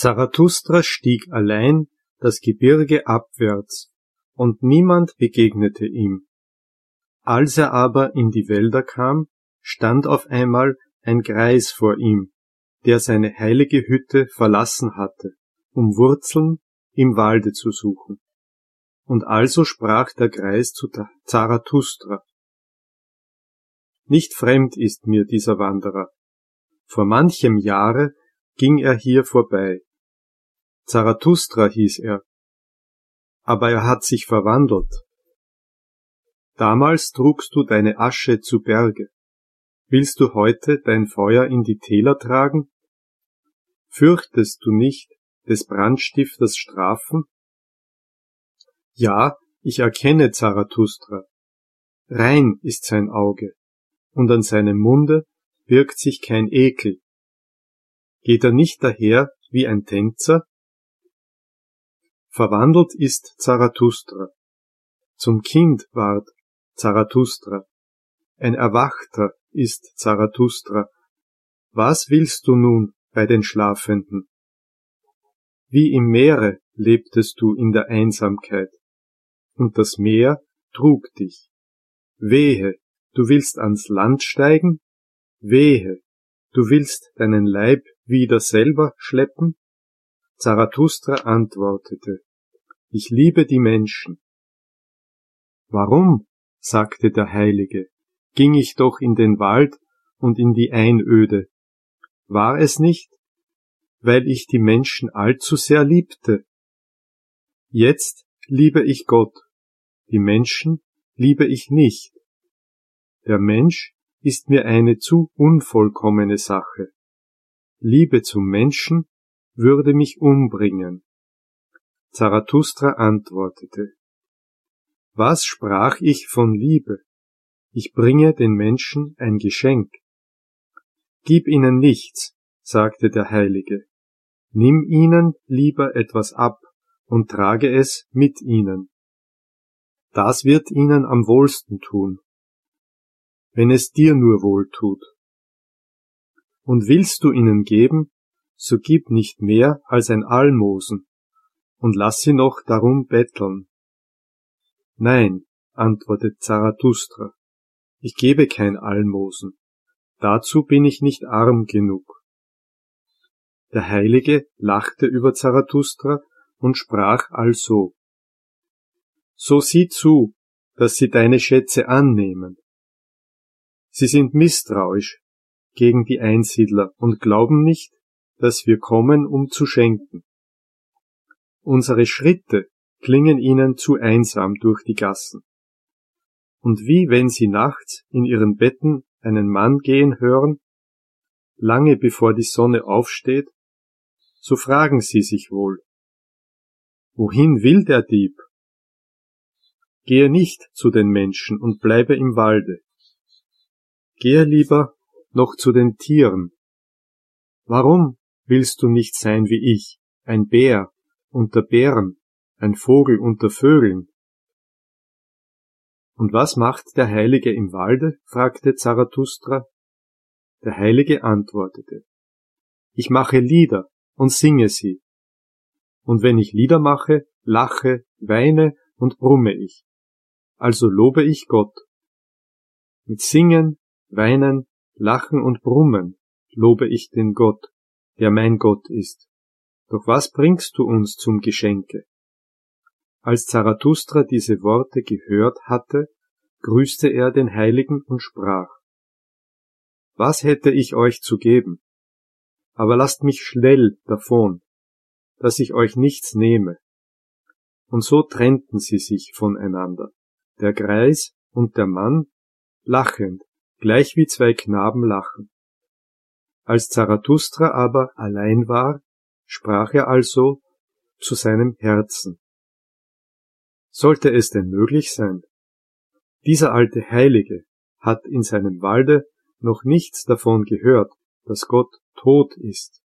Zarathustra stieg allein das Gebirge abwärts, und niemand begegnete ihm. Als er aber in die Wälder kam, stand auf einmal ein Greis vor ihm, der seine heilige Hütte verlassen hatte, um Wurzeln im Walde zu suchen. Und also sprach der Greis zu Zarathustra. Nicht fremd ist mir dieser Wanderer. Vor manchem Jahre ging er hier vorbei. Zarathustra hieß er. Aber er hat sich verwandelt. Damals trugst du deine Asche zu Berge. Willst du heute dein Feuer in die Täler tragen? Fürchtest du nicht des Brandstifters Strafen? Ja, ich erkenne Zarathustra. Rein ist sein Auge, und an seinem Munde birgt sich kein Ekel. Geht er nicht daher wie ein Tänzer? Verwandelt ist Zarathustra. Zum Kind ward Zarathustra. Ein Erwachter ist Zarathustra. Was willst du nun bei den Schlafenden? Wie im Meere lebtest du in der Einsamkeit, und das Meer trug dich. Wehe, du willst ans Land steigen? Wehe, du willst deinen Leib wieder selber schleppen? Zarathustra antwortete, ich liebe die Menschen. Warum, sagte der Heilige, ging ich doch in den Wald und in die Einöde. War es nicht, weil ich die Menschen allzu sehr liebte? Jetzt liebe ich Gott, die Menschen liebe ich nicht. Der Mensch ist mir eine zu unvollkommene Sache. Liebe zum Menschen würde mich umbringen. Zarathustra antwortete, Was sprach ich von Liebe? Ich bringe den Menschen ein Geschenk. Gib ihnen nichts, sagte der Heilige. Nimm ihnen lieber etwas ab und trage es mit ihnen. Das wird ihnen am wohlsten tun, wenn es dir nur wohl tut. Und willst du ihnen geben, so gib nicht mehr als ein Almosen, und lass sie noch darum betteln. Nein, antwortet Zarathustra, ich gebe kein Almosen, dazu bin ich nicht arm genug. Der Heilige lachte über Zarathustra und sprach also, So sieh zu, dass sie deine Schätze annehmen. Sie sind misstrauisch gegen die Einsiedler und glauben nicht, dass wir kommen, um zu schenken. Unsere Schritte klingen ihnen zu einsam durch die Gassen. Und wie wenn sie nachts in ihren Betten einen Mann gehen hören, lange bevor die Sonne aufsteht, so fragen sie sich wohl, wohin will der Dieb? Gehe nicht zu den Menschen und bleibe im Walde. Gehe lieber noch zu den Tieren. Warum willst du nicht sein wie ich, ein Bär unter Bären, ein Vogel unter Vögeln? Und was macht der Heilige im Walde? fragte Zarathustra. Der Heilige antwortete, ich mache Lieder und singe sie. Und wenn ich Lieder mache, lache, weine und brumme ich. Also lobe ich Gott. Mit Singen, Weinen, Lachen und Brummen lobe ich den Gott, der mein Gott ist. Doch was bringst du uns zum Geschenke? Als Zarathustra diese Worte gehört hatte, grüßte er den Heiligen und sprach, Was hätte ich euch zu geben? Aber lasst mich schnell davon, dass ich euch nichts nehme. Und so trennten sie sich voneinander, der Greis und der Mann, lachend, gleich wie zwei Knaben lachen. Als Zarathustra aber allein war, sprach er also zu seinem Herzen. Sollte es denn möglich sein? Dieser alte Heilige hat in seinem Walde noch nichts davon gehört, dass Gott tot ist.